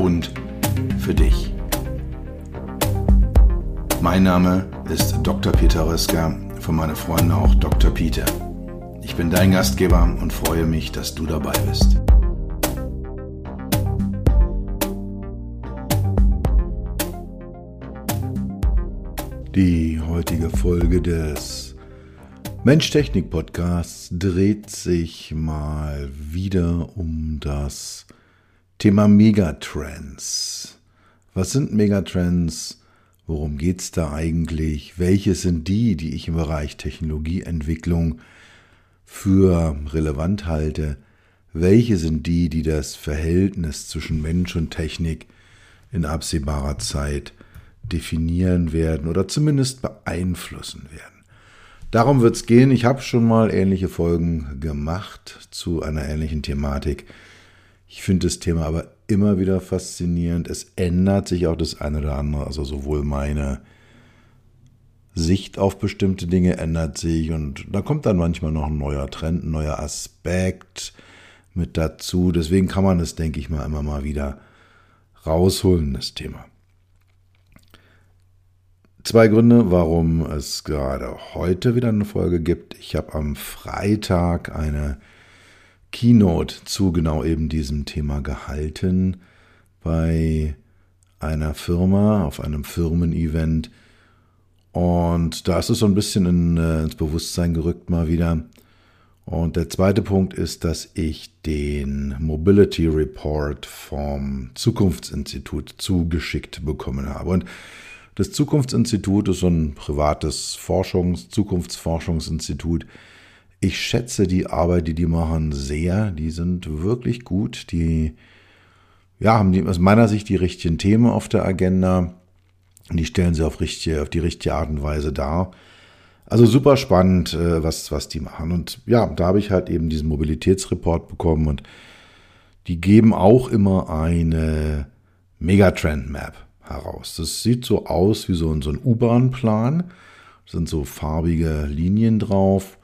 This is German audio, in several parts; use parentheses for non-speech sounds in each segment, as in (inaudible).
und für dich. Mein Name ist Dr. Peter Röska, von meinen Freunden auch Dr. Peter. Ich bin dein Gastgeber und freue mich, dass du dabei bist. Die heutige Folge des Mensch-Technik-Podcasts dreht sich mal wieder um das Thema Megatrends. Was sind Megatrends? Worum geht es da eigentlich? Welche sind die, die ich im Bereich Technologieentwicklung für relevant halte? Welche sind die, die das Verhältnis zwischen Mensch und Technik in absehbarer Zeit definieren werden oder zumindest beeinflussen werden? Darum wird es gehen. Ich habe schon mal ähnliche Folgen gemacht zu einer ähnlichen Thematik. Ich finde das Thema aber immer wieder faszinierend. Es ändert sich auch das eine oder andere, also sowohl meine Sicht auf bestimmte Dinge ändert sich und da kommt dann manchmal noch ein neuer Trend, ein neuer Aspekt mit dazu. Deswegen kann man das, denke ich mal, immer mal wieder rausholen, das Thema. Zwei Gründe, warum es gerade heute wieder eine Folge gibt. Ich habe am Freitag eine Keynote zu genau eben diesem Thema gehalten bei einer Firma, auf einem Firmen-Event. Und da ist es so ein bisschen in, äh, ins Bewusstsein gerückt mal wieder. Und der zweite Punkt ist, dass ich den Mobility Report vom Zukunftsinstitut zugeschickt bekommen habe. Und das Zukunftsinstitut ist so ein privates Forschungs-, Zukunftsforschungsinstitut, ich schätze die Arbeit, die die machen, sehr. Die sind wirklich gut. Die ja, haben die, aus meiner Sicht die richtigen Themen auf der Agenda. Die stellen sie auf, richtige, auf die richtige Art und Weise dar. Also super spannend, äh, was, was die machen. Und ja, da habe ich halt eben diesen Mobilitätsreport bekommen und die geben auch immer eine Megatrend Map heraus. Das sieht so aus wie so, so ein U-Bahn-Plan. sind so farbige Linien drauf.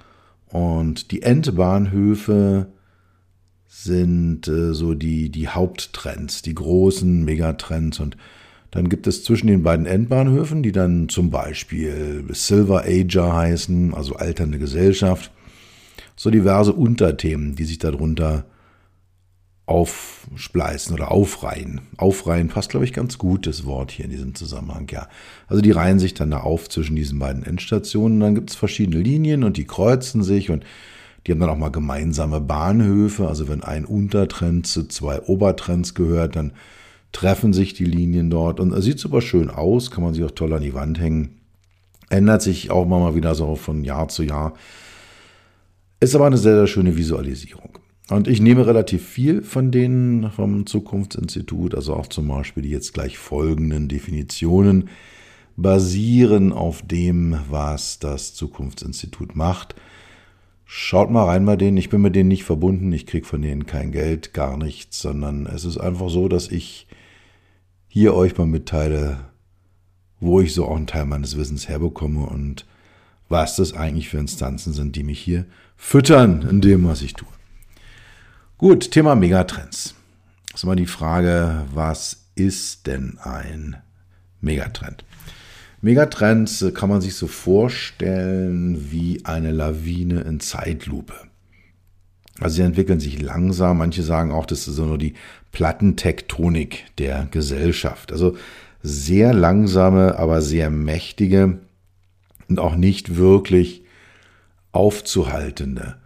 Und die Endbahnhöfe sind äh, so die, die Haupttrends, die großen Megatrends. Und dann gibt es zwischen den beiden Endbahnhöfen, die dann zum Beispiel Silver Ager heißen, also alternde Gesellschaft, so diverse Unterthemen, die sich darunter aufspleißen oder aufreihen. Aufreihen passt, glaube ich, ganz gut, das Wort hier in diesem Zusammenhang, ja. Also die reihen sich dann da auf zwischen diesen beiden Endstationen. Dann gibt es verschiedene Linien und die kreuzen sich und die haben dann auch mal gemeinsame Bahnhöfe. Also wenn ein Untertrend zu zwei Obertrends gehört, dann treffen sich die Linien dort und es sieht super schön aus, kann man sich auch toll an die Wand hängen. Ändert sich auch mal wieder so von Jahr zu Jahr. Ist aber eine sehr, sehr schöne Visualisierung. Und ich nehme relativ viel von denen vom Zukunftsinstitut, also auch zum Beispiel die jetzt gleich folgenden Definitionen basieren auf dem, was das Zukunftsinstitut macht. Schaut mal rein bei denen. Ich bin mit denen nicht verbunden. Ich kriege von denen kein Geld, gar nichts, sondern es ist einfach so, dass ich hier euch mal mitteile, wo ich so auch einen Teil meines Wissens herbekomme und was das eigentlich für Instanzen sind, die mich hier füttern in dem, was ich tue. Gut, Thema Megatrends. Das ist immer die Frage, was ist denn ein Megatrend? Megatrends kann man sich so vorstellen wie eine Lawine in Zeitlupe. Also sie entwickeln sich langsam. Manche sagen auch, das ist so nur die Plattentektonik der Gesellschaft. Also sehr langsame, aber sehr mächtige und auch nicht wirklich aufzuhaltende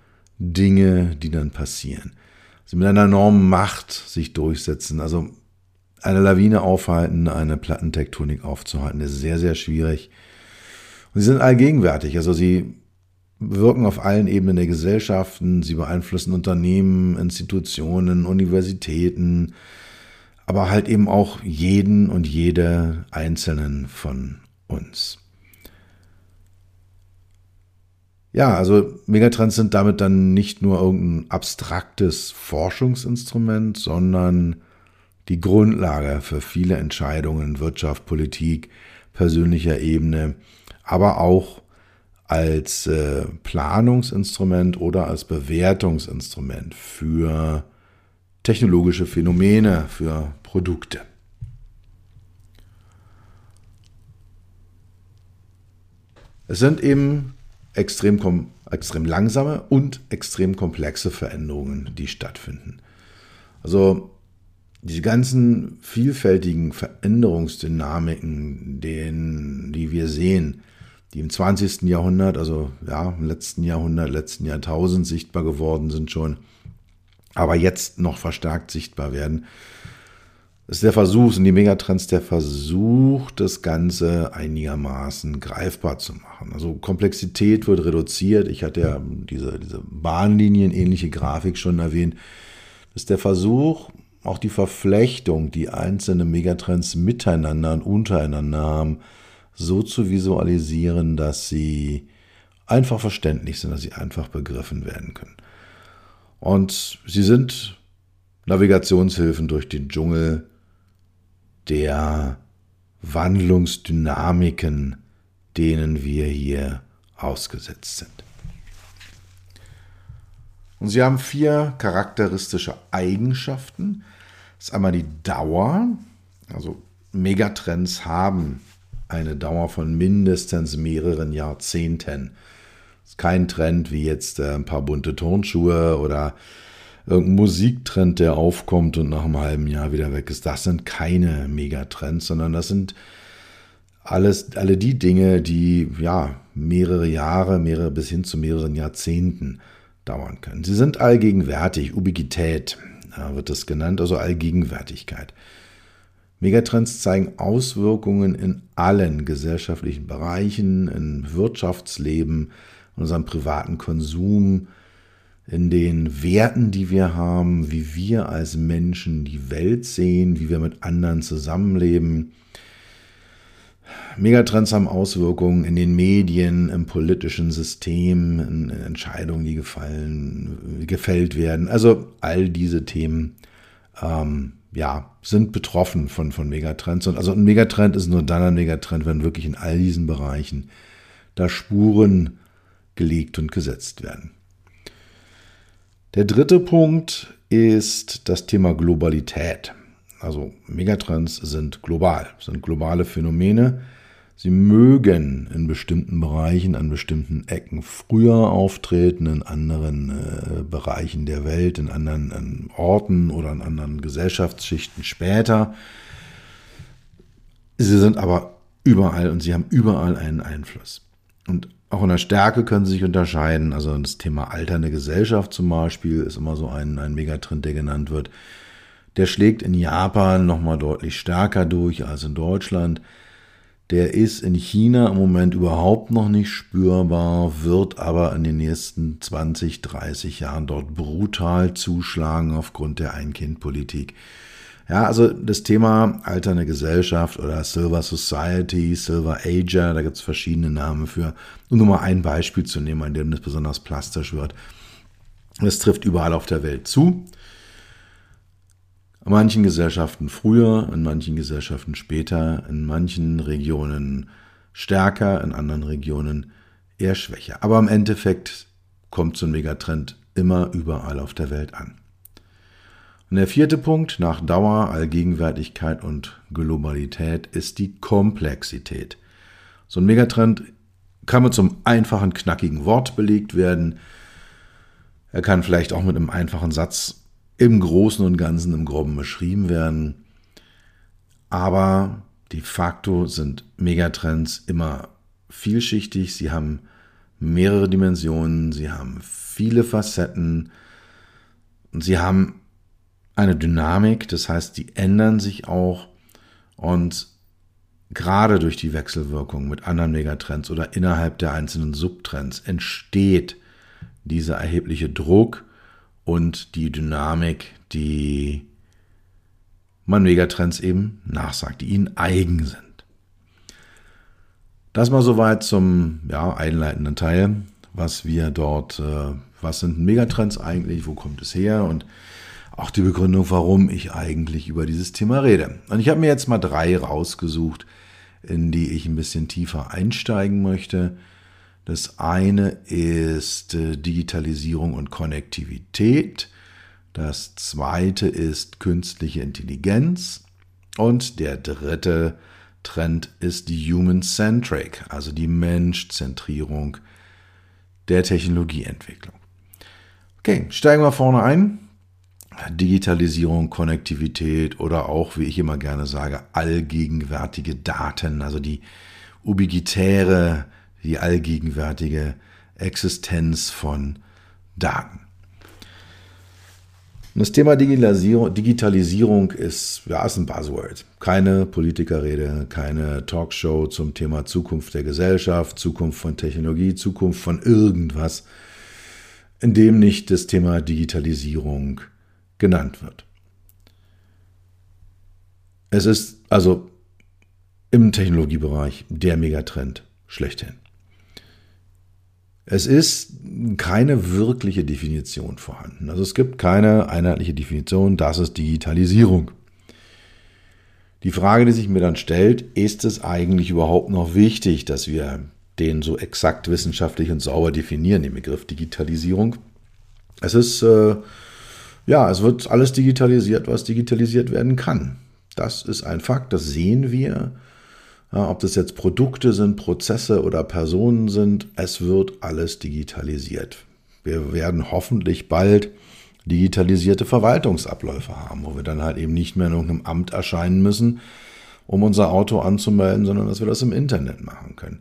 Dinge, die dann passieren sie mit einer enormen Macht sich durchsetzen. Also eine Lawine aufhalten, eine Plattentektonik aufzuhalten, ist sehr, sehr schwierig. Und sie sind allgegenwärtig. Also sie wirken auf allen Ebenen der Gesellschaften, sie beeinflussen Unternehmen, Institutionen, Universitäten, aber halt eben auch jeden und jede einzelnen von uns. Ja, also Megatrends sind damit dann nicht nur irgendein abstraktes Forschungsinstrument, sondern die Grundlage für viele Entscheidungen in Wirtschaft, Politik, persönlicher Ebene, aber auch als äh, Planungsinstrument oder als Bewertungsinstrument für technologische Phänomene, für Produkte. Es sind eben extrem, extrem langsame und extrem komplexe Veränderungen, die stattfinden. Also diese ganzen vielfältigen Veränderungsdynamiken, den, die wir sehen, die im 20. Jahrhundert, also ja, im letzten Jahrhundert, letzten Jahrtausend sichtbar geworden sind schon, aber jetzt noch verstärkt sichtbar werden, ist der Versuch, sind die Megatrends der Versuch, das Ganze einigermaßen greifbar zu machen. Also Komplexität wird reduziert. Ich hatte ja diese, diese Bahnlinien ähnliche Grafik schon erwähnt. Das ist der Versuch, auch die Verflechtung, die einzelne Megatrends miteinander und untereinander haben, so zu visualisieren, dass sie einfach verständlich sind, dass sie einfach begriffen werden können. Und sie sind Navigationshilfen durch den Dschungel der Wandlungsdynamiken, denen wir hier ausgesetzt sind. Und sie haben vier charakteristische Eigenschaften. Das ist einmal die Dauer. Also Megatrends haben eine Dauer von mindestens mehreren Jahrzehnten. Das ist kein Trend wie jetzt äh, ein paar bunte Turnschuhe oder irgendein Musiktrend, der aufkommt und nach einem halben Jahr wieder weg ist. Das sind keine Megatrends, sondern das sind alles, alle die Dinge, die ja mehrere Jahre, mehrere bis hin zu mehreren Jahrzehnten dauern können. Sie sind allgegenwärtig, Ubiquität wird das genannt, also Allgegenwärtigkeit. Megatrends zeigen Auswirkungen in allen gesellschaftlichen Bereichen, im Wirtschaftsleben, in unserem privaten Konsum, in den Werten, die wir haben, wie wir als Menschen die Welt sehen, wie wir mit anderen zusammenleben. Megatrends haben Auswirkungen in den Medien, im politischen System, in Entscheidungen, die gefallen, gefällt werden. Also all diese Themen ähm, ja, sind betroffen von, von Megatrends. Und also ein Megatrend ist nur dann ein Megatrend, wenn wirklich in all diesen Bereichen da Spuren gelegt und gesetzt werden. Der dritte Punkt ist das Thema Globalität. Also Megatrends sind global, sind globale Phänomene. Sie mögen in bestimmten Bereichen, an bestimmten Ecken früher auftreten, in anderen äh, Bereichen der Welt, in anderen in Orten oder in anderen Gesellschaftsschichten später. Sie sind aber überall und sie haben überall einen Einfluss. Und auch in der Stärke können sie sich unterscheiden. Also das Thema alternde Gesellschaft zum Beispiel ist immer so ein, ein Megatrend, der genannt wird. Der schlägt in Japan nochmal deutlich stärker durch als in Deutschland. Der ist in China im Moment überhaupt noch nicht spürbar, wird aber in den nächsten 20, 30 Jahren dort brutal zuschlagen aufgrund der Ein-Kind-Politik. Ja, also das Thema alternde Gesellschaft oder Silver Society, Silver Ager, da gibt es verschiedene Namen für. Um nur mal ein Beispiel zu nehmen, an dem das besonders plastisch wird. Das trifft überall auf der Welt zu. In manchen Gesellschaften früher, in manchen Gesellschaften später, in manchen Regionen stärker, in anderen Regionen eher schwächer. Aber im Endeffekt kommt so ein Megatrend immer überall auf der Welt an. Und der vierte Punkt nach Dauer, Allgegenwärtigkeit und Globalität ist die Komplexität. So ein Megatrend kann mit einem einfachen, knackigen Wort belegt werden. Er kann vielleicht auch mit einem einfachen Satz im Großen und Ganzen, im Groben beschrieben werden. Aber de facto sind Megatrends immer vielschichtig. Sie haben mehrere Dimensionen, sie haben viele Facetten und sie haben eine Dynamik, das heißt, die ändern sich auch und gerade durch die Wechselwirkung mit anderen Megatrends oder innerhalb der einzelnen Subtrends entsteht dieser erhebliche Druck und die Dynamik, die man Megatrends eben nachsagt, die ihnen eigen sind. Das mal soweit zum ja, einleitenden Teil, was wir dort, äh, was sind Megatrends eigentlich, wo kommt es her und auch die Begründung, warum ich eigentlich über dieses Thema rede. Und ich habe mir jetzt mal drei rausgesucht, in die ich ein bisschen tiefer einsteigen möchte. Das eine ist äh, Digitalisierung und Konnektivität. Das zweite ist künstliche Intelligenz. Und der dritte Trend ist die Human-Centric, also die Menschzentrierung der Technologieentwicklung. Okay, steigen wir vorne ein. Digitalisierung, Konnektivität oder auch, wie ich immer gerne sage, allgegenwärtige Daten, also die ubiquitäre, die allgegenwärtige Existenz von Daten. Das Thema Digitalisierung, ist, ja, ist ein Buzzword. Keine Politikerrede, keine Talkshow zum Thema Zukunft der Gesellschaft, Zukunft von Technologie, Zukunft von irgendwas, in dem nicht das Thema Digitalisierung genannt wird. Es ist also im Technologiebereich der Megatrend schlechthin. Es ist keine wirkliche Definition vorhanden. Also es gibt keine einheitliche Definition, das ist Digitalisierung. Die Frage, die sich mir dann stellt, ist es eigentlich überhaupt noch wichtig, dass wir den so exakt wissenschaftlich und sauber definieren, den Begriff Digitalisierung? Es ist, äh, ja, es wird alles digitalisiert, was digitalisiert werden kann. Das ist ein Fakt, das sehen wir. Ja, ob das jetzt Produkte sind, Prozesse oder Personen sind, es wird alles digitalisiert. Wir werden hoffentlich bald digitalisierte Verwaltungsabläufe haben, wo wir dann halt eben nicht mehr in irgendeinem Amt erscheinen müssen, um unser Auto anzumelden, sondern dass wir das im Internet machen können.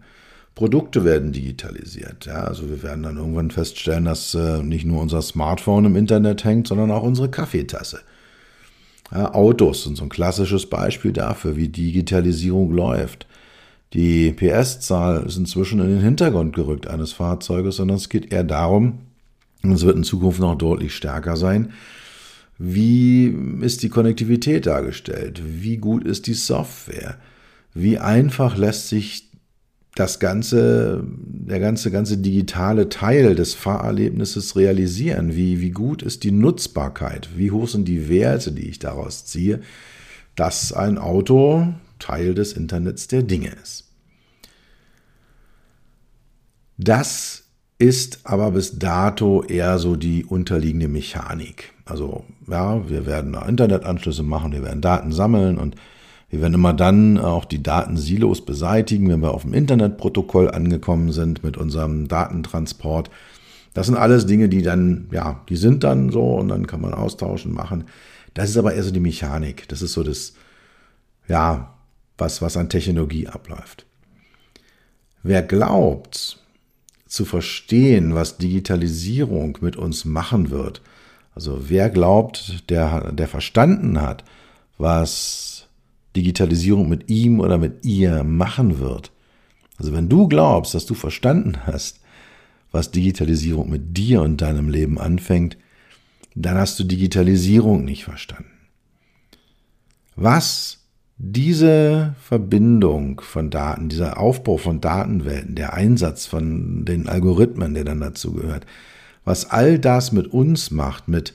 Produkte werden digitalisiert. Ja, also wir werden dann irgendwann feststellen, dass äh, nicht nur unser Smartphone im Internet hängt, sondern auch unsere Kaffeetasse. Ja, Autos sind so ein klassisches Beispiel dafür, wie Digitalisierung läuft. Die PS-Zahl ist inzwischen in den Hintergrund gerückt eines Fahrzeuges, sondern es geht eher darum, und es wird in Zukunft noch deutlich stärker sein, wie ist die Konnektivität dargestellt? Wie gut ist die Software? Wie einfach lässt sich das ganze, der ganze, ganze digitale Teil des Fahrerlebnisses realisieren? Wie, wie gut ist die Nutzbarkeit? Wie hoch sind die Werte, die ich daraus ziehe, dass ein Auto Teil des Internets der Dinge ist? Das ist aber bis dato eher so die unterliegende Mechanik. Also ja, wir werden Internetanschlüsse machen, wir werden Daten sammeln und wir werden immer dann auch die Datensilos beseitigen, wenn wir auf dem Internetprotokoll angekommen sind mit unserem Datentransport. Das sind alles Dinge, die dann, ja, die sind dann so und dann kann man austauschen, machen. Das ist aber eher so die Mechanik. Das ist so das, ja, was, was an Technologie abläuft. Wer glaubt, zu verstehen, was Digitalisierung mit uns machen wird, also wer glaubt, der, der verstanden hat, was Digitalisierung mit ihm oder mit ihr machen wird. Also wenn du glaubst, dass du verstanden hast, was Digitalisierung mit dir und deinem Leben anfängt, dann hast du Digitalisierung nicht verstanden. Was diese Verbindung von Daten, dieser Aufbau von Datenwelten, der Einsatz von den Algorithmen, der dann dazu gehört, was all das mit uns macht, mit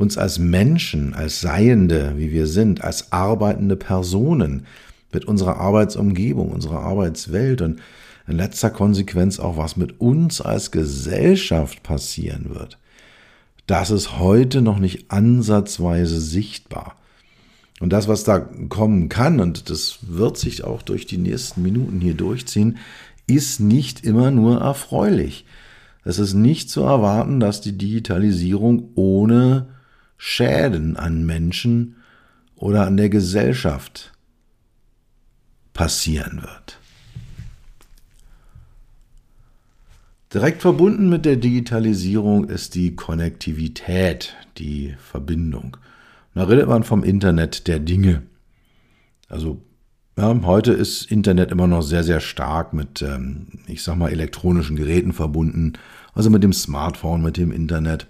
uns als Menschen, als Seiende, wie wir sind, als arbeitende Personen mit unserer Arbeitsumgebung, unserer Arbeitswelt und in letzter Konsequenz auch, was mit uns als Gesellschaft passieren wird. Das ist heute noch nicht ansatzweise sichtbar. Und das, was da kommen kann, und das wird sich auch durch die nächsten Minuten hier durchziehen, ist nicht immer nur erfreulich. Es ist nicht zu erwarten, dass die Digitalisierung ohne Schäden an Menschen oder an der Gesellschaft passieren wird. Direkt verbunden mit der Digitalisierung ist die Konnektivität, die Verbindung. Da redet man vom Internet der Dinge. Also ja, heute ist Internet immer noch sehr, sehr stark mit, ähm, ich sag mal, elektronischen Geräten verbunden, also mit dem Smartphone, mit dem Internet.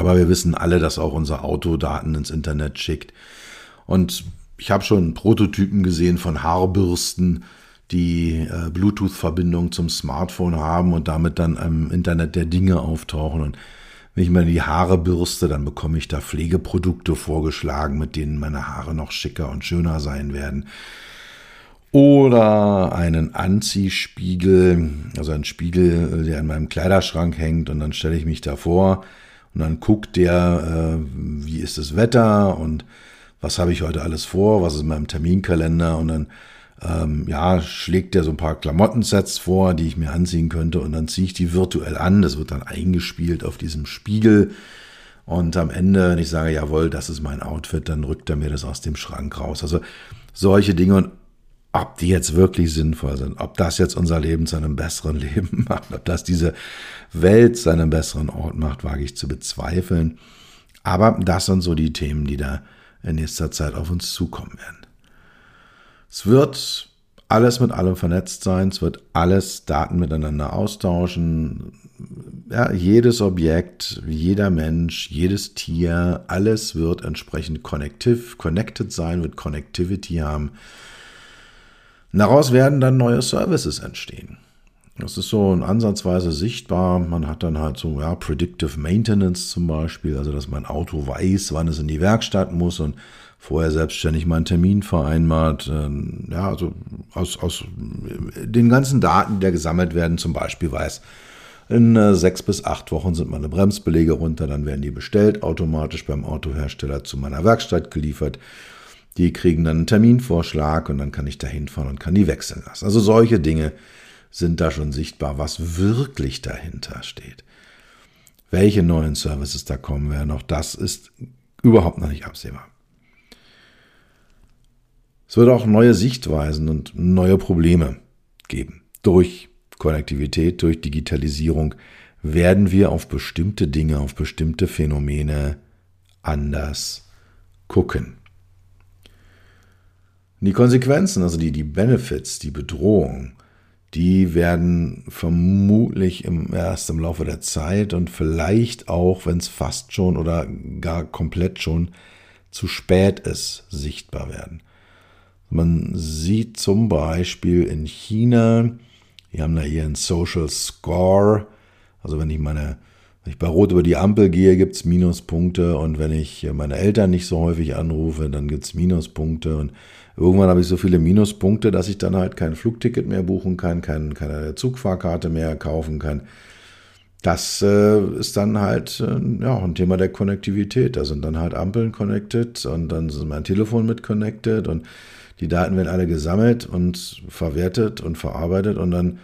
Aber wir wissen alle, dass auch unser Auto Daten ins Internet schickt. Und ich habe schon Prototypen gesehen von Haarbürsten, die äh, Bluetooth-Verbindung zum Smartphone haben und damit dann im Internet der Dinge auftauchen. Und wenn ich mir die Haare bürste, dann bekomme ich da Pflegeprodukte vorgeschlagen, mit denen meine Haare noch schicker und schöner sein werden. Oder einen Anziehspiegel, also ein Spiegel, der in meinem Kleiderschrank hängt und dann stelle ich mich davor und dann guckt der, äh, wie ist das Wetter und was habe ich heute alles vor, was ist in meinem Terminkalender und dann ähm, ja, schlägt der so ein paar Klamottensets vor, die ich mir anziehen könnte und dann ziehe ich die virtuell an. Das wird dann eingespielt auf diesem Spiegel. Und am Ende, wenn ich sage, jawohl, das ist mein Outfit, dann rückt er mir das aus dem Schrank raus. Also solche Dinge und ob die jetzt wirklich sinnvoll sind, ob das jetzt unser Leben zu einem besseren (laughs) Leben macht, ob das diese Welt zu einem besseren Ort macht, wage ich zu bezweifeln. Aber das sind so die Themen, die da in nächster Zeit auf uns zukommen werden. Es wird alles mit allem vernetzt sein, es wird alles Daten miteinander austauschen. Ja, jedes Objekt, jeder Mensch, jedes Tier, alles wird entsprechend connective, connected sein, wird Connectivity haben. Daraus werden dann neue Services entstehen. Das ist so ansatzweise sichtbar. Man hat dann halt so, ja, Predictive Maintenance zum Beispiel, also dass mein Auto weiß, wann es in die Werkstatt muss und vorher selbstständig mal einen Termin vereinbart. Ähm, ja, also aus, aus den ganzen Daten, die gesammelt werden, zum Beispiel weiß, in äh, sechs bis acht Wochen sind meine Bremsbelege runter, dann werden die bestellt, automatisch beim Autohersteller zu meiner Werkstatt geliefert. Die kriegen dann einen Terminvorschlag und dann kann ich da hinfahren und kann die wechseln lassen. Also solche Dinge sind da schon sichtbar, was wirklich dahinter steht. Welche neuen Services da kommen werden, auch das ist überhaupt noch nicht absehbar. Es wird auch neue Sichtweisen und neue Probleme geben. Durch Konnektivität, durch Digitalisierung werden wir auf bestimmte Dinge, auf bestimmte Phänomene anders gucken. Die Konsequenzen, also die, die Benefits, die Bedrohung, die werden vermutlich im, erst im Laufe der Zeit und vielleicht auch, wenn es fast schon oder gar komplett schon zu spät ist, sichtbar werden. Man sieht zum Beispiel in China, die haben da hier einen Social Score. Also wenn ich meine, wenn ich bei Rot über die Ampel gehe, gibt es Minuspunkte und wenn ich meine Eltern nicht so häufig anrufe, dann gibt es Minuspunkte und irgendwann habe ich so viele Minuspunkte, dass ich dann halt kein Flugticket mehr buchen kann, kein, keine Zugfahrkarte mehr kaufen kann. Das äh, ist dann halt äh, ja, ein Thema der Konnektivität. Da sind dann halt Ampeln connected und dann ist mein Telefon mit connected und die Daten werden alle gesammelt und verwertet und verarbeitet und dann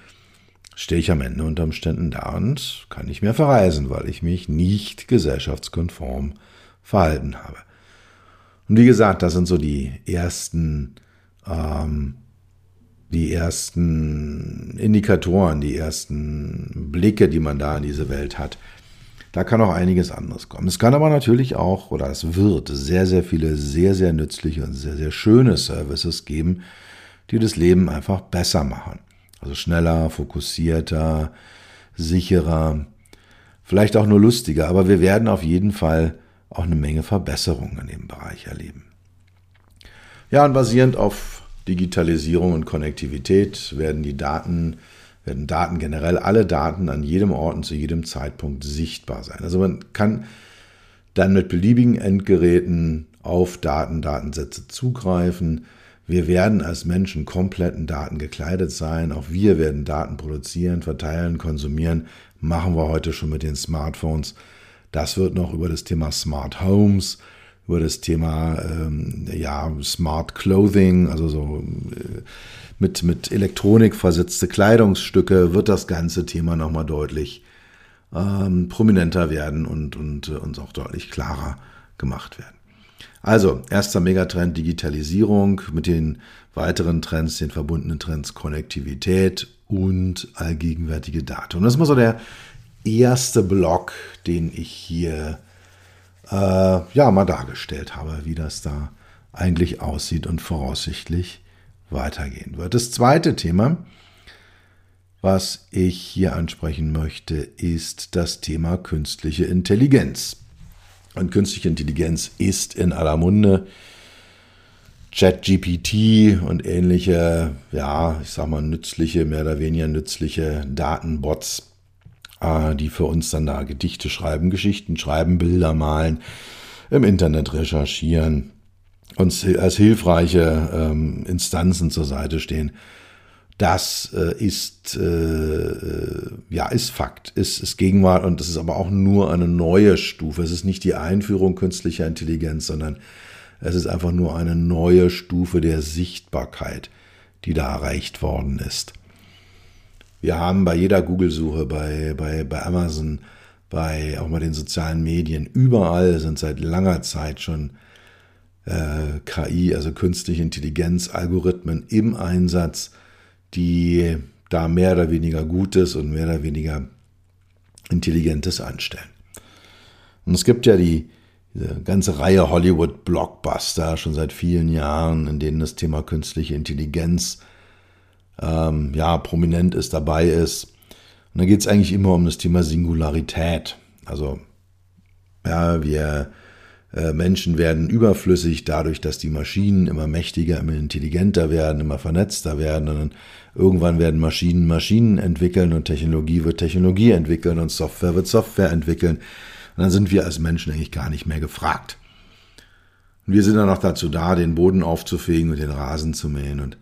stehe ich am Ende unter Umständen da und kann nicht mehr verreisen, weil ich mich nicht gesellschaftskonform verhalten habe. Und wie gesagt, das sind so die ersten, ähm, die ersten Indikatoren, die ersten Blicke, die man da in diese Welt hat. Da kann auch einiges anderes kommen. Es kann aber natürlich auch, oder es wird sehr, sehr viele sehr, sehr nützliche und sehr, sehr schöne Services geben, die das Leben einfach besser machen. Also schneller, fokussierter, sicherer, vielleicht auch nur lustiger, aber wir werden auf jeden Fall auch eine Menge Verbesserungen in dem Bereich erleben. Ja, und basierend auf Digitalisierung und Konnektivität werden die Daten werden Daten generell, alle Daten an jedem Ort und zu jedem Zeitpunkt sichtbar sein. Also man kann dann mit beliebigen Endgeräten auf Daten, Datensätze zugreifen. Wir werden als Menschen komplett in Daten gekleidet sein. Auch wir werden Daten produzieren, verteilen, konsumieren. Machen wir heute schon mit den Smartphones. Das wird noch über das Thema Smart Homes, über das Thema ähm, ja, Smart Clothing, also so äh, mit, mit Elektronik versetzte Kleidungsstücke wird das ganze Thema nochmal deutlich ähm, prominenter werden und, und äh, uns auch deutlich klarer gemacht werden. Also, erster Megatrend Digitalisierung mit den weiteren Trends, den verbundenen Trends Konnektivität und allgegenwärtige Daten. Und das ist mal so der erste Block, den ich hier äh, ja mal dargestellt habe, wie das da eigentlich aussieht und voraussichtlich weitergehen wird. Das zweite Thema, was ich hier ansprechen möchte, ist das Thema künstliche Intelligenz. Und künstliche Intelligenz ist in aller Munde. ChatGPT und ähnliche, ja, ich sag mal, nützliche, mehr oder weniger nützliche Datenbots, die für uns dann da Gedichte schreiben, Geschichten schreiben, Bilder malen, im Internet recherchieren, uns als hilfreiche ähm, Instanzen zur Seite stehen. Das äh, ist, äh, ja, ist Fakt, ist, ist Gegenwart und das ist aber auch nur eine neue Stufe. Es ist nicht die Einführung künstlicher Intelligenz, sondern es ist einfach nur eine neue Stufe der Sichtbarkeit, die da erreicht worden ist. Wir haben bei jeder Google-Suche, bei, bei, bei Amazon, bei auch mal den sozialen Medien, überall sind seit langer Zeit schon äh, KI, also künstliche Intelligenz, Algorithmen im Einsatz, die da mehr oder weniger Gutes und mehr oder weniger Intelligentes anstellen. Und es gibt ja die, diese ganze Reihe Hollywood-Blockbuster schon seit vielen Jahren, in denen das Thema künstliche Intelligenz ähm, ja prominent ist, dabei ist. Und da geht es eigentlich immer um das Thema Singularität. Also ja, wir äh, Menschen werden überflüssig dadurch, dass die Maschinen immer mächtiger, immer intelligenter werden, immer vernetzter werden. Und irgendwann werden Maschinen Maschinen entwickeln und Technologie wird Technologie entwickeln und Software wird Software entwickeln. Und dann sind wir als Menschen eigentlich gar nicht mehr gefragt. Und wir sind dann auch dazu da, den Boden aufzufegen und den Rasen zu mähen. Und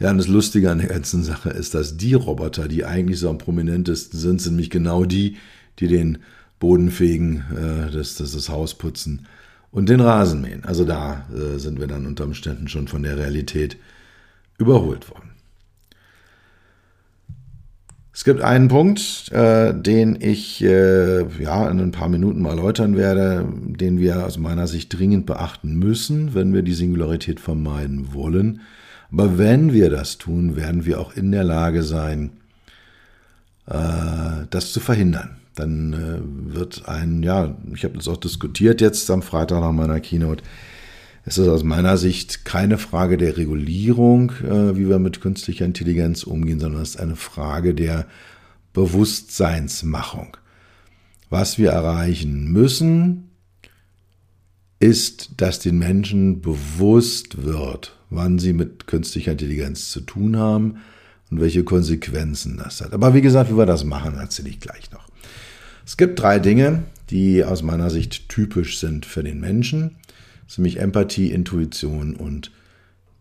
ja, und das Lustige an der ganzen Sache ist, dass die Roboter, die eigentlich so am prominentesten sind, sind nämlich genau die, die den Boden fegen, äh, das, das, das Haus putzen und den Rasen mähen. Also da äh, sind wir dann unter Umständen schon von der Realität überholt worden. Es gibt einen Punkt, äh, den ich äh, ja in ein paar Minuten mal erläutern werde, den wir aus meiner Sicht dringend beachten müssen, wenn wir die Singularität vermeiden wollen. Aber wenn wir das tun, werden wir auch in der Lage sein, äh, das zu verhindern. Dann äh, wird ein, ja, ich habe das auch diskutiert jetzt am Freitag nach meiner Keynote, es ist aus meiner Sicht keine Frage der Regulierung, äh, wie wir mit künstlicher Intelligenz umgehen, sondern es ist eine Frage der Bewusstseinsmachung. Was wir erreichen müssen, ist, dass den Menschen bewusst wird, wann sie mit künstlicher Intelligenz zu tun haben und welche Konsequenzen das hat. Aber wie gesagt, wie wir das machen, erzähle ich gleich noch. Es gibt drei Dinge, die aus meiner Sicht typisch sind für den Menschen nämlich Empathie, Intuition und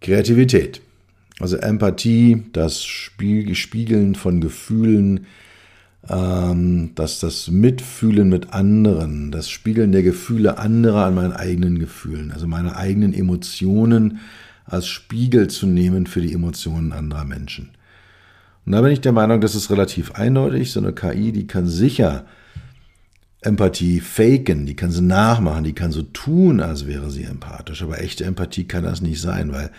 Kreativität. Also Empathie, das Spiegeln von Gefühlen, ähm, dass das Mitfühlen mit anderen, das Spiegeln der Gefühle anderer an meinen eigenen Gefühlen, also meine eigenen Emotionen als Spiegel zu nehmen für die Emotionen anderer Menschen. Und da bin ich der Meinung, das ist relativ eindeutig. So eine KI, die kann sicher Empathie faken, die kann sie nachmachen, die kann so tun, als wäre sie empathisch. Aber echte Empathie kann das nicht sein, weil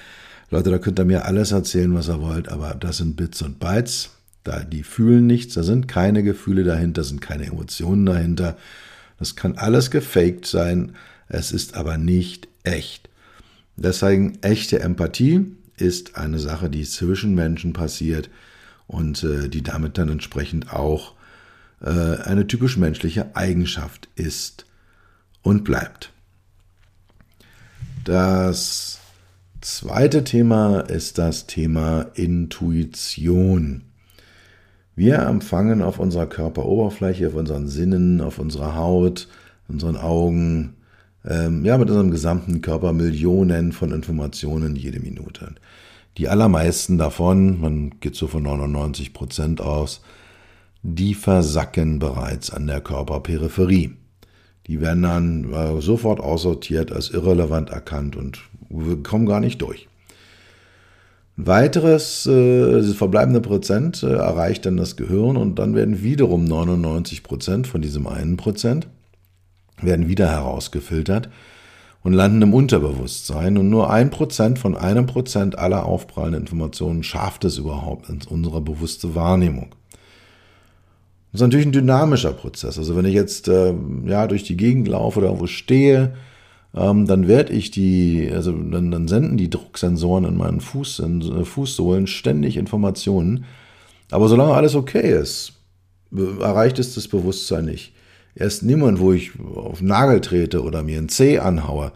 Leute, da könnt ihr mir alles erzählen, was ihr wollt, aber das sind Bits und Bytes. Da, die fühlen nichts, da sind keine Gefühle dahinter, sind keine Emotionen dahinter. Das kann alles gefaked sein, es ist aber nicht echt. Deswegen echte Empathie ist eine Sache, die zwischen Menschen passiert und äh, die damit dann entsprechend auch äh, eine typisch menschliche Eigenschaft ist und bleibt. Das zweite Thema ist das Thema Intuition. Wir empfangen auf unserer Körperoberfläche, auf unseren Sinnen, auf unserer Haut, unseren Augen, ähm, ja, mit unserem gesamten Körper Millionen von Informationen jede Minute. Die allermeisten davon, man geht so von 99 Prozent aus, die versacken bereits an der Körperperipherie. Die werden dann äh, sofort aussortiert, als irrelevant erkannt und kommen gar nicht durch. Weiteres, äh, das verbleibende Prozent äh, erreicht dann das Gehirn und dann werden wiederum 99 Prozent von diesem einen Prozent werden wieder herausgefiltert und landen im Unterbewusstsein und nur ein Prozent von einem Prozent aller aufprallenden Informationen schafft es überhaupt in unsere bewusste Wahrnehmung. Das ist natürlich ein dynamischer Prozess. Also wenn ich jetzt äh, ja durch die Gegend laufe oder wo stehe, ähm, dann werde ich die, also dann, dann, senden die Drucksensoren in meinen Fuß, in, äh, Fußsohlen ständig Informationen. Aber solange alles okay ist, erreicht es das Bewusstsein nicht. Erst niemand, wo ich auf den Nagel trete oder mir ein C anhaue,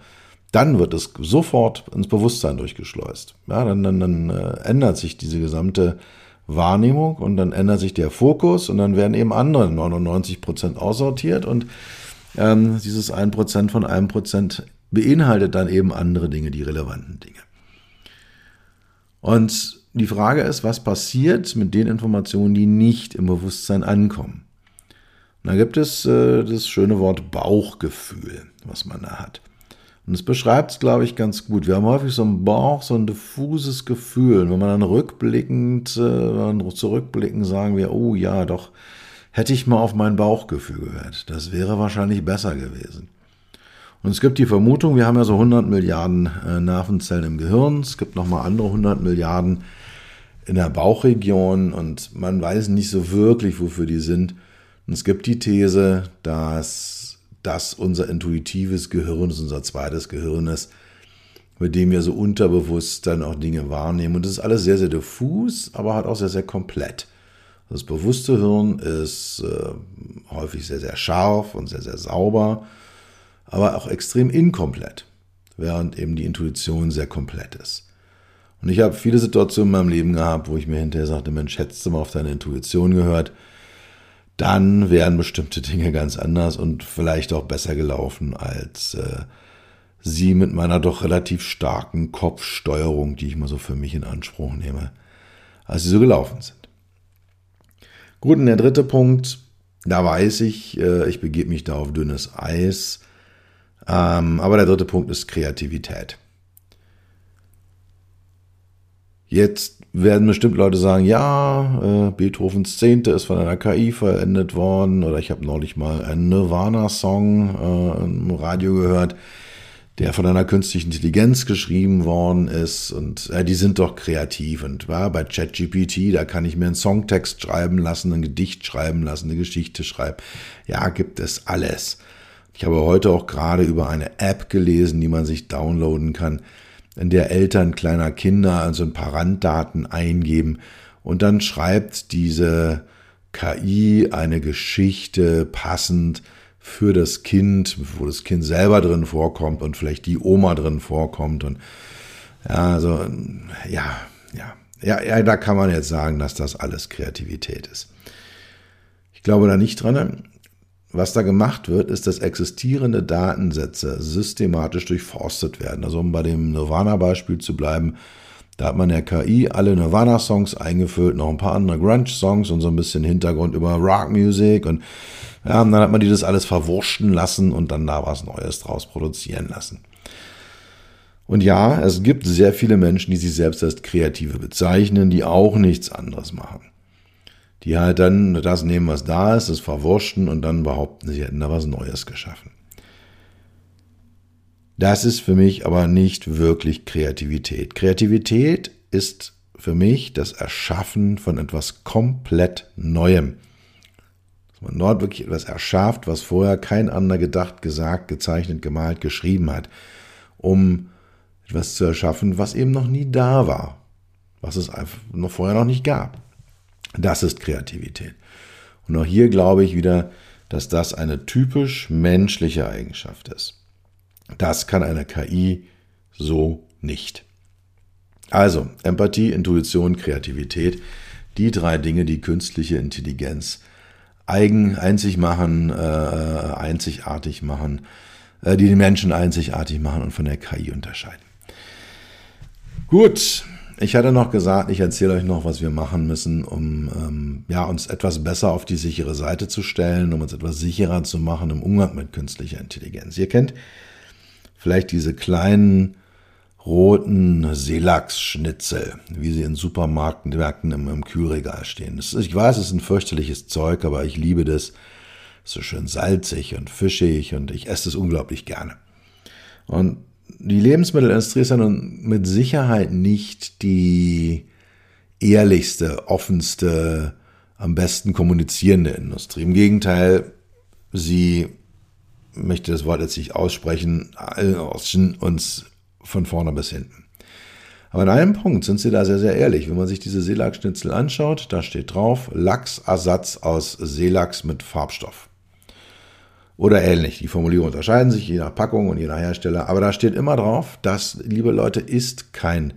dann wird es sofort ins Bewusstsein durchgeschleust. Ja, dann dann, dann äh, ändert sich diese gesamte Wahrnehmung und dann ändert sich der Fokus und dann werden eben andere 99 Prozent aussortiert und ähm, dieses 1 Prozent von einem Prozent beinhaltet dann eben andere Dinge, die relevanten Dinge. Und die Frage ist, was passiert mit den Informationen, die nicht im Bewusstsein ankommen? Und da gibt es äh, das schöne Wort Bauchgefühl, was man da hat. Und es beschreibt es, glaube ich, ganz gut. Wir haben häufig so ein Bauch, so ein diffuses Gefühl. Und wenn man dann rückblickend, äh, zurückblicken, sagen wir, oh ja, doch, hätte ich mal auf mein Bauchgefühl gehört. Das wäre wahrscheinlich besser gewesen. Und es gibt die Vermutung, wir haben ja so 100 Milliarden äh, Nervenzellen im Gehirn. Es gibt nochmal andere 100 Milliarden in der Bauchregion und man weiß nicht so wirklich, wofür die sind. Und es gibt die These, dass das unser intuitives Gehirn ist, unser zweites Gehirn ist, mit dem wir so unterbewusst dann auch Dinge wahrnehmen. Und das ist alles sehr, sehr diffus, aber halt auch sehr, sehr komplett. Das bewusste Hirn ist äh, häufig sehr, sehr scharf und sehr, sehr sauber aber auch extrem inkomplett, während eben die Intuition sehr komplett ist. Und ich habe viele Situationen in meinem Leben gehabt, wo ich mir hinterher sagte, Mensch, hättest du mal auf deine Intuition gehört, dann wären bestimmte Dinge ganz anders und vielleicht auch besser gelaufen, als äh, sie mit meiner doch relativ starken Kopfsteuerung, die ich mal so für mich in Anspruch nehme, als sie so gelaufen sind. Gut, und der dritte Punkt, da weiß ich, äh, ich begebe mich da auf dünnes Eis. Ähm, aber der dritte Punkt ist Kreativität. Jetzt werden bestimmt Leute sagen, ja, äh, Beethovens Zehnte ist von einer KI verendet worden oder ich habe neulich mal einen Nirvana-Song äh, im Radio gehört, der von einer künstlichen Intelligenz geschrieben worden ist und äh, die sind doch kreativ und ja, bei ChatGPT, da kann ich mir einen Songtext schreiben lassen, ein Gedicht schreiben lassen, eine Geschichte schreiben. Ja, gibt es alles. Ich habe heute auch gerade über eine App gelesen, die man sich downloaden kann, in der Eltern kleiner Kinder also ein paar Randdaten eingeben und dann schreibt diese KI eine Geschichte passend für das Kind, wo das Kind selber drin vorkommt und vielleicht die Oma drin vorkommt und ja, also ja, ja, ja, ja, da kann man jetzt sagen, dass das alles Kreativität ist. Ich glaube da nicht dran. Was da gemacht wird, ist, dass existierende Datensätze systematisch durchforstet werden. Also um bei dem Nirvana-Beispiel zu bleiben, da hat man der KI alle Nirvana-Songs eingefüllt, noch ein paar andere Grunge-Songs und so ein bisschen Hintergrund über Rock-Music und ja, und dann hat man die das alles verwurschten lassen und dann da was Neues draus produzieren lassen. Und ja, es gibt sehr viele Menschen, die sich selbst als Kreative bezeichnen, die auch nichts anderes machen die halt dann das nehmen, was da ist, das verwurschten und dann behaupten, sie hätten da was Neues geschaffen. Das ist für mich aber nicht wirklich Kreativität. Kreativität ist für mich das Erschaffen von etwas komplett Neuem. Dass man dort wirklich etwas erschafft, was vorher kein anderer gedacht, gesagt, gezeichnet, gemalt, geschrieben hat, um etwas zu erschaffen, was eben noch nie da war, was es einfach noch vorher noch nicht gab. Das ist Kreativität. Und auch hier glaube ich wieder, dass das eine typisch menschliche Eigenschaft ist. Das kann eine KI so nicht. Also Empathie, Intuition, Kreativität, die drei Dinge, die künstliche Intelligenz eigen, einzig machen, äh, einzigartig machen, äh, die den Menschen einzigartig machen und von der KI unterscheiden. Gut, ich hatte noch gesagt, ich erzähle euch noch, was wir machen müssen, um ähm, ja, uns etwas besser auf die sichere Seite zu stellen, um uns etwas sicherer zu machen im Umgang mit künstlicher Intelligenz. Ihr kennt vielleicht diese kleinen roten Seelachsschnitzel, wie sie in Supermärkten im, im Kühlregal stehen. Ist, ich weiß, es ist ein fürchterliches Zeug, aber ich liebe das. Es ist so schön salzig und fischig und ich esse es unglaublich gerne. Und die Lebensmittelindustrie ist ja nun mit Sicherheit nicht die ehrlichste, offenste, am besten kommunizierende Industrie. Im Gegenteil, sie möchte das Wort jetzt nicht aussprechen, uns von vorne bis hinten. Aber in einem Punkt sind sie da sehr, sehr ehrlich. Wenn man sich diese Seelachsschnitzel anschaut, da steht drauf Lachsersatz aus Seelachs mit Farbstoff. Oder ähnlich. Die Formulierungen unterscheiden sich je nach Packung und je nach Hersteller, aber da steht immer drauf, das, liebe Leute, ist kein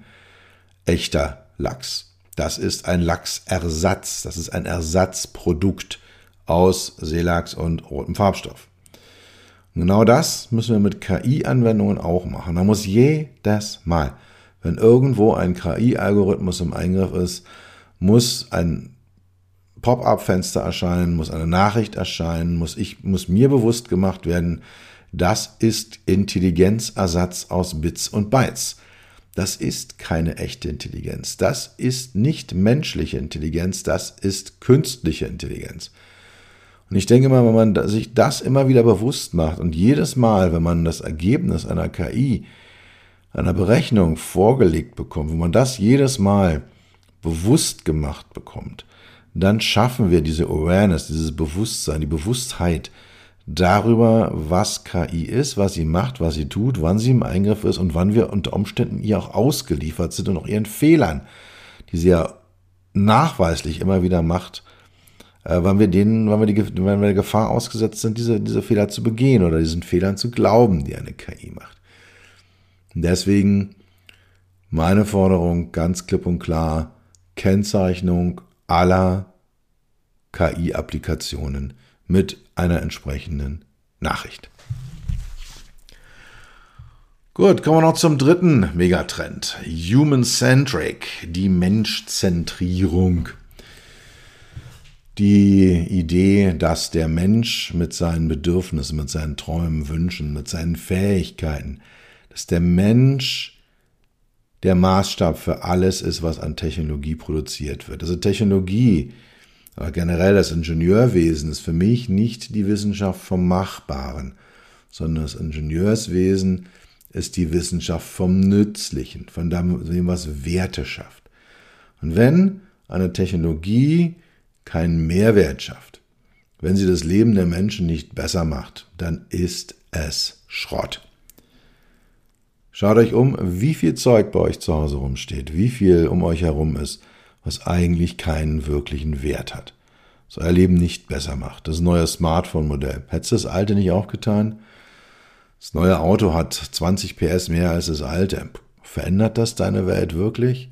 echter Lachs. Das ist ein Lachsersatz. Das ist ein Ersatzprodukt aus Seelachs und rotem Farbstoff. Und genau das müssen wir mit KI-Anwendungen auch machen. Da muss jedes Mal, wenn irgendwo ein KI-Algorithmus im Eingriff ist, muss ein Pop-up-Fenster erscheinen, muss eine Nachricht erscheinen, muss ich, muss mir bewusst gemacht werden, das ist Intelligenzersatz aus Bits und Bytes. Das ist keine echte Intelligenz. Das ist nicht menschliche Intelligenz, das ist künstliche Intelligenz. Und ich denke mal, wenn man sich das immer wieder bewusst macht und jedes Mal, wenn man das Ergebnis einer KI, einer Berechnung vorgelegt bekommt, wenn man das jedes Mal bewusst gemacht bekommt, dann schaffen wir diese Awareness, dieses Bewusstsein, die Bewusstheit darüber, was KI ist, was sie macht, was sie tut, wann sie im Eingriff ist und wann wir unter Umständen ihr auch ausgeliefert sind und auch ihren Fehlern, die sie ja nachweislich immer wieder macht, äh, wann wir denen, wann wir, die, wann wir der Gefahr ausgesetzt sind, diese, diese Fehler zu begehen oder diesen Fehlern zu glauben, die eine KI macht. Deswegen meine Forderung ganz klipp und klar, Kennzeichnung aller KI-Applikationen mit einer entsprechenden Nachricht. Gut, kommen wir noch zum dritten Megatrend. Human-Centric, die Menschzentrierung. Die Idee, dass der Mensch mit seinen Bedürfnissen, mit seinen Träumen, Wünschen, mit seinen Fähigkeiten, dass der Mensch der Maßstab für alles ist, was an Technologie produziert wird. Also Technologie, aber generell das Ingenieurwesen ist für mich nicht die Wissenschaft vom Machbaren, sondern das Ingenieurswesen ist die Wissenschaft vom Nützlichen, von dem, was Werte schafft. Und wenn eine Technologie keinen Mehrwert schafft, wenn sie das Leben der Menschen nicht besser macht, dann ist es Schrott. Schaut euch um, wie viel Zeug bei euch zu Hause rumsteht, wie viel um euch herum ist, was eigentlich keinen wirklichen Wert hat. Das euer Leben nicht besser macht. Das neue Smartphone-Modell. Hättest du das alte nicht auch getan? Das neue Auto hat 20 PS mehr als das alte. Verändert das deine Welt wirklich?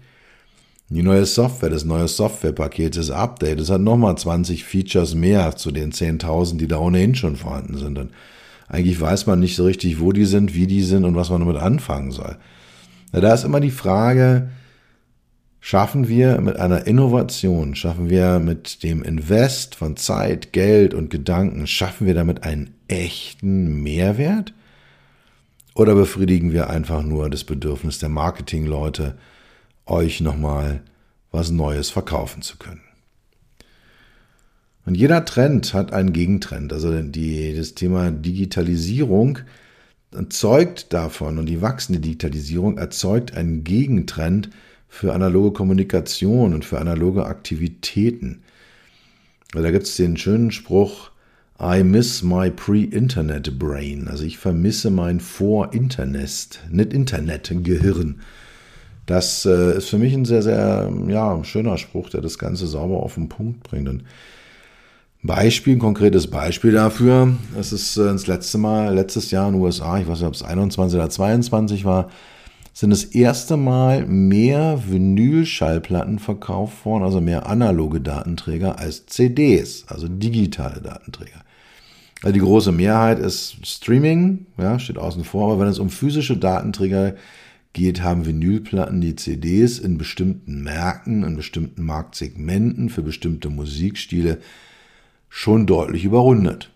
Die neue Software, das neue Softwarepaket, das Update, das hat nochmal 20 Features mehr zu den 10.000, die da ohnehin schon vorhanden sind. Und eigentlich weiß man nicht so richtig, wo die sind, wie die sind und was man damit anfangen soll. Ja, da ist immer die Frage, schaffen wir mit einer Innovation, schaffen wir mit dem Invest von Zeit, Geld und Gedanken, schaffen wir damit einen echten Mehrwert? Oder befriedigen wir einfach nur das Bedürfnis der Marketingleute, euch nochmal was Neues verkaufen zu können? Und jeder Trend hat einen Gegentrend. Also die, das Thema Digitalisierung erzeugt davon und die wachsende Digitalisierung erzeugt einen Gegentrend für analoge Kommunikation und für analoge Aktivitäten. Also da gibt es den schönen Spruch, I miss my pre-Internet brain. Also ich vermisse mein Vor-Internet, nicht Internet-Gehirn. Das äh, ist für mich ein sehr, sehr ja, schöner Spruch, der das Ganze sauber auf den Punkt bringt. Und Beispiel, ein konkretes Beispiel dafür. Es ist äh, das letzte Mal, letztes Jahr in den USA, ich weiß nicht, ob es 21 oder 22 war, sind das erste Mal mehr Vinylschallplatten verkauft worden, also mehr analoge Datenträger als CDs, also digitale Datenträger. Also die große Mehrheit ist Streaming, ja, steht außen vor, aber wenn es um physische Datenträger geht, haben Vinylplatten die CDs in bestimmten Märkten, in bestimmten Marktsegmenten für bestimmte Musikstile schon deutlich überrundet.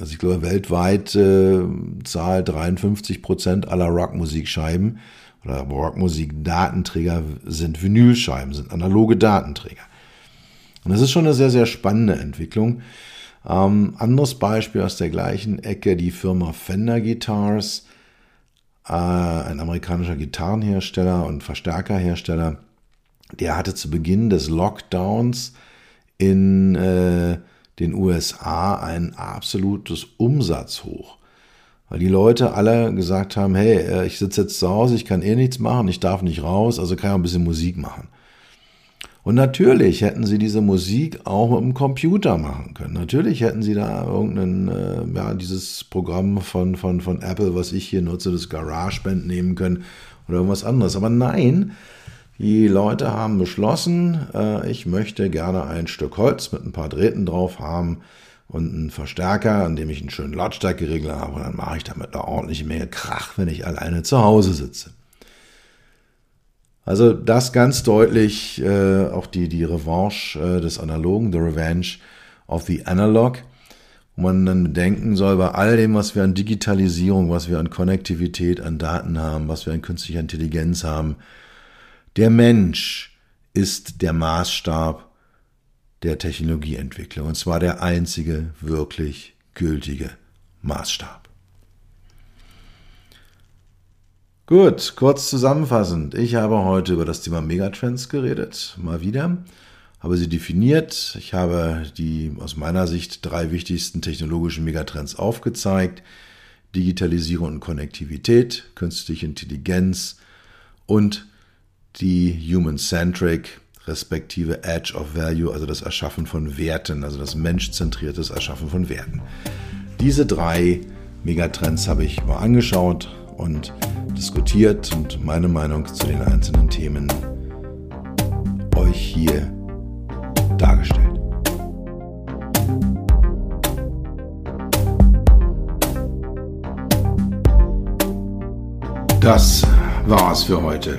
Also ich glaube, weltweit äh, zahlt 53 Prozent aller Rockmusikscheiben oder Rockmusik-Datenträger sind Vinylscheiben, sind analoge Datenträger. Und das ist schon eine sehr, sehr spannende Entwicklung. Ähm, anderes Beispiel aus der gleichen Ecke, die Firma Fender Guitars, äh, ein amerikanischer Gitarrenhersteller und Verstärkerhersteller, der hatte zu Beginn des Lockdowns in äh, den USA ein absolutes Umsatzhoch. Weil die Leute alle gesagt haben, hey, äh, ich sitze jetzt zu Hause, ich kann eh nichts machen, ich darf nicht raus, also kann ich auch ein bisschen Musik machen. Und natürlich hätten sie diese Musik auch mit dem Computer machen können. Natürlich hätten sie da irgendein, äh, ja, dieses Programm von, von, von Apple, was ich hier nutze, das GarageBand nehmen können oder irgendwas anderes. Aber nein, die Leute haben beschlossen, äh, ich möchte gerne ein Stück Holz mit ein paar Drähten drauf haben und einen Verstärker, an dem ich einen schönen Lautstärkeregler habe. Und dann mache ich damit eine ordentliche Menge Krach, wenn ich alleine zu Hause sitze. Also das ganz deutlich, äh, auch die, die Revanche äh, des Analogen, the Revenge of the Analog, wo man dann bedenken soll, bei all dem, was wir an Digitalisierung, was wir an Konnektivität, an Daten haben, was wir an künstlicher Intelligenz haben, der Mensch ist der Maßstab der Technologieentwicklung, und zwar der einzige wirklich gültige Maßstab. Gut, kurz zusammenfassend. Ich habe heute über das Thema Megatrends geredet, mal wieder. Habe sie definiert. Ich habe die aus meiner Sicht drei wichtigsten technologischen Megatrends aufgezeigt. Digitalisierung und Konnektivität, künstliche Intelligenz und die Human-Centric respektive Edge of Value, also das Erschaffen von Werten, also das menschzentriertes Erschaffen von Werten. Diese drei Megatrends habe ich mal angeschaut und diskutiert und meine Meinung zu den einzelnen Themen euch hier dargestellt. Das war's für heute.